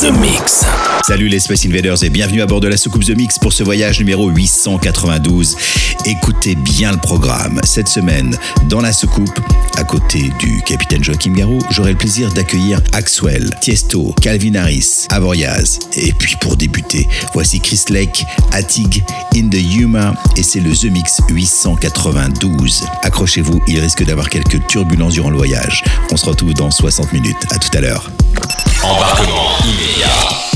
The Mix. Salut les Space Invaders et bienvenue à bord de la soucoupe The Mix pour ce voyage numéro 892. Écoutez bien le programme. Cette semaine, dans la soucoupe, à côté du capitaine Joachim Garou, j'aurai le plaisir d'accueillir Axwell, Tiesto, Calvin Harris, Avoriaz. Et puis pour débuter, voici Chris Lake, Atig, In the Humor et c'est le The Mix 892. Accrochez-vous, il risque d'avoir quelques turbulences durant le voyage. On se retrouve dans 60 minutes. À tout à l'heure. Embarquement immédiat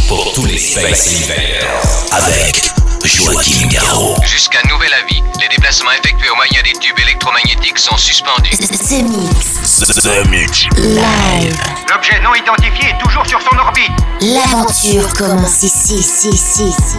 pour tous les Space Invaders avec Joachim Garraud. Jusqu'à nouvel avis, les déplacements effectués au moyen des tubes électromagnétiques sont suspendus. The Mix. The Mix. Live. L'objet non identifié est toujours sur son orbite. L'aventure commence ici, ici, ici, ici,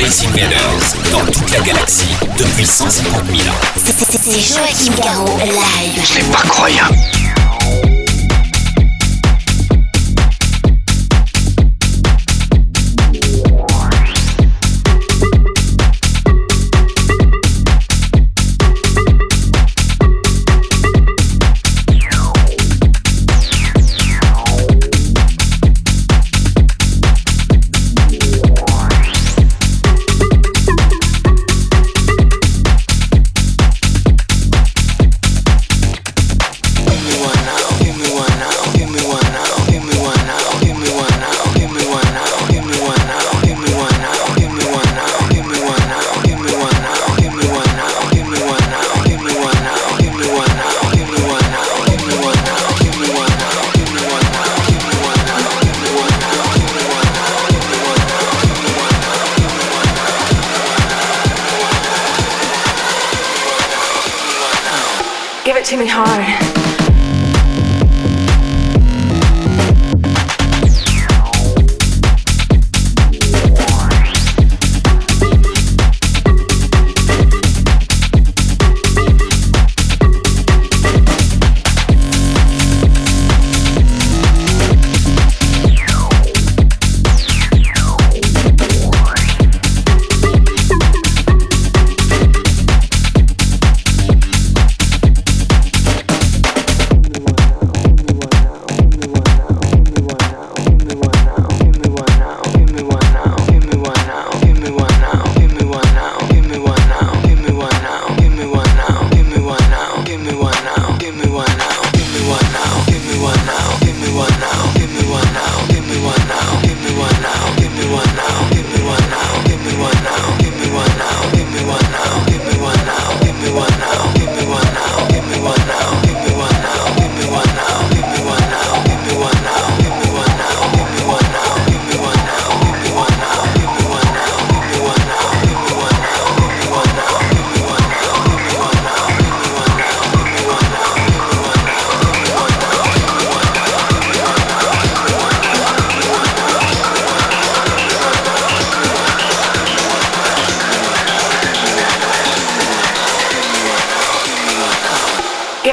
Space Invaders dans toute la galaxie depuis 150 000 ans. C'est Joachim Garraud, live. Ce n'est pas croyable.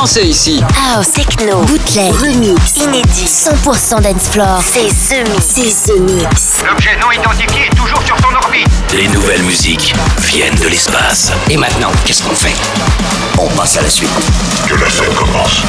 Danser ici. House, techno, bootleg, remix, inédit, 100% dance floor. C'est The Mix. C'est The Mix. L'objet non identifié est toujours sur son orbite. Les nouvelles musiques viennent de l'espace. Et maintenant, qu'est-ce qu'on fait? On passe à la suite. Que la scène commence.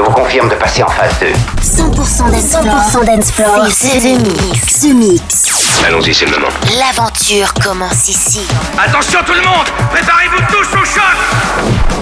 Confirme de passer en phase 2. 100% dance 100% dance floor. C'est The Mix. The Mix. Allons-y, c'est le moment. L'aventure commence ici. Attention tout le monde Préparez-vous tous au choc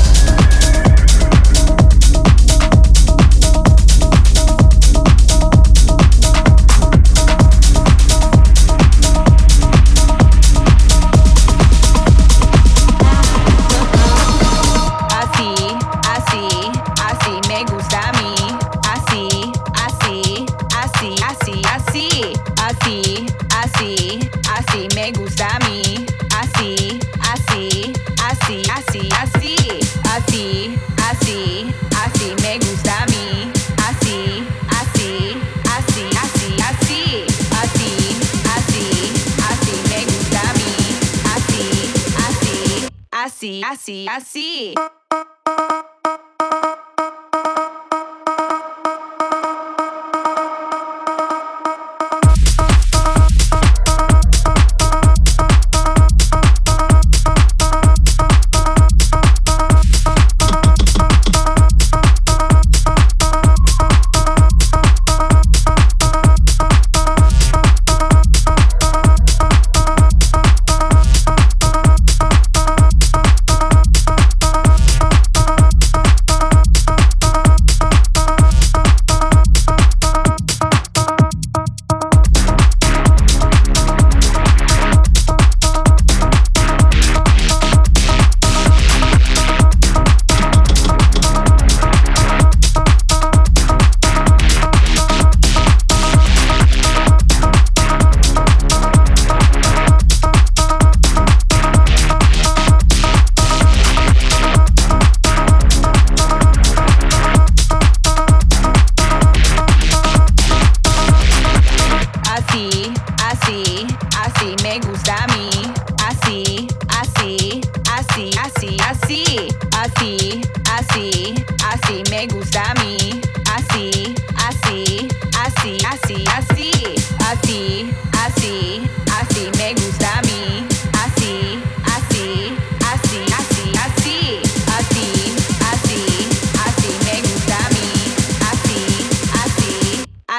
así, así, así, así, así, así me gusta a mí, así, así, así, así, así, así, así, así me gusta a mí, así, así, así, así, así.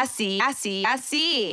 así, así, así.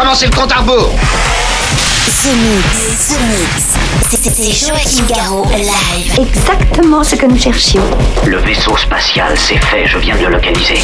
Commencez le compte à rebours The Mix, The Mix. C'est Joachim Garraud, live. Exactement ce que nous cherchions. Le vaisseau spatial, c'est fait, je viens de le localiser.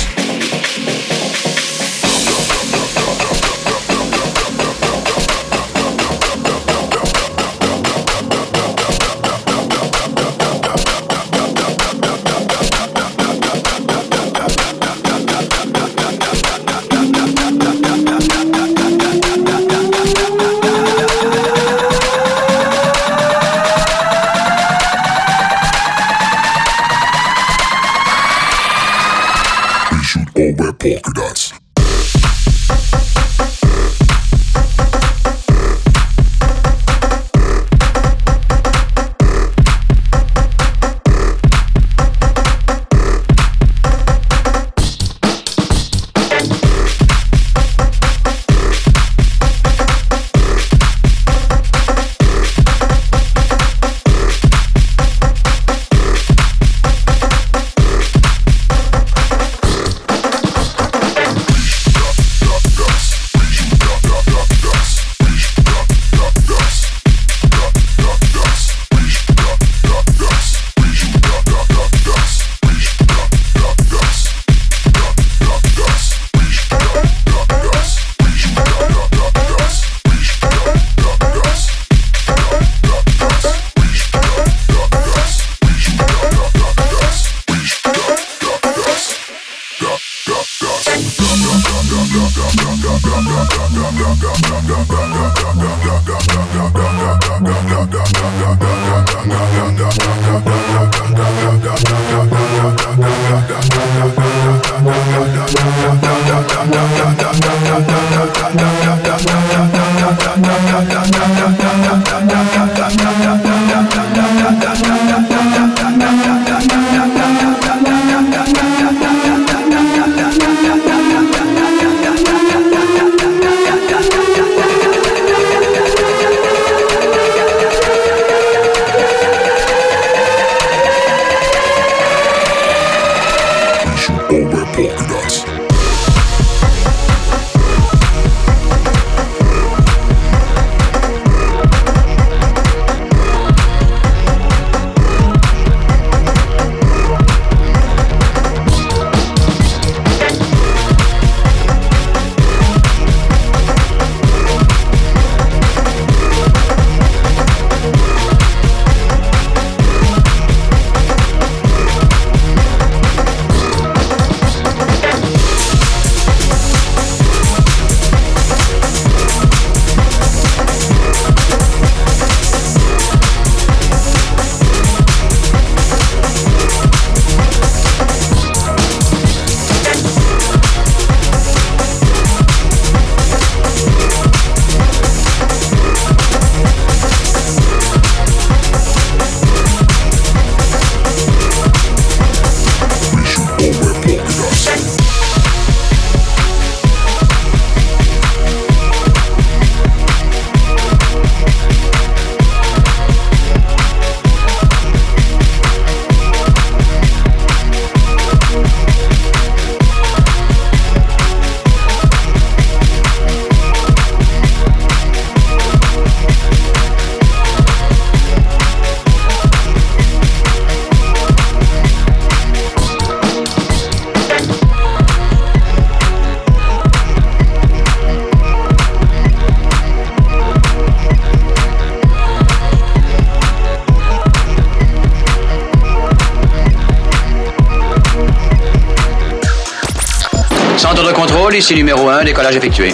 Police numéro 1, décollage effectué.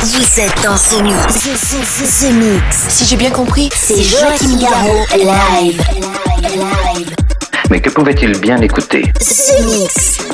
Vous êtes dans ce mix. Ce, mix. Si j'ai bien compris, c'est Joachim Garraud live. Live. Mais que pouvait-il bien écouter? Ce mix.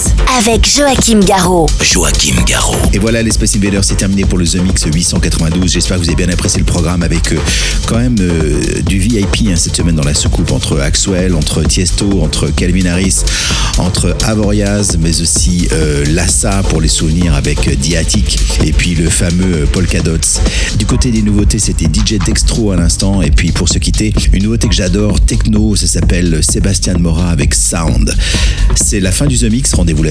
Avec Joachim Garraud. Joachim Garraud. Et voilà, les Space Invaders, c'est terminé pour le The Mix 892. J'espère que vous avez bien apprécié le programme avec euh, quand même euh, du VIP hein, cette semaine dans la soucoupe entre Axwell, entre Tiesto, entre Calvin Harris, entre Avoriaz, mais aussi euh, Lassa pour les souvenirs avec euh, Diatic et puis le fameux euh, Polka Dots. Du côté des nouveautés, c'était DJ Dextro à l'instant. Et puis pour se quitter, une nouveauté que j'adore, techno, ça s'appelle Sébastien Mora avec Sound. C'est la fin du The Mix. Rendez-vous la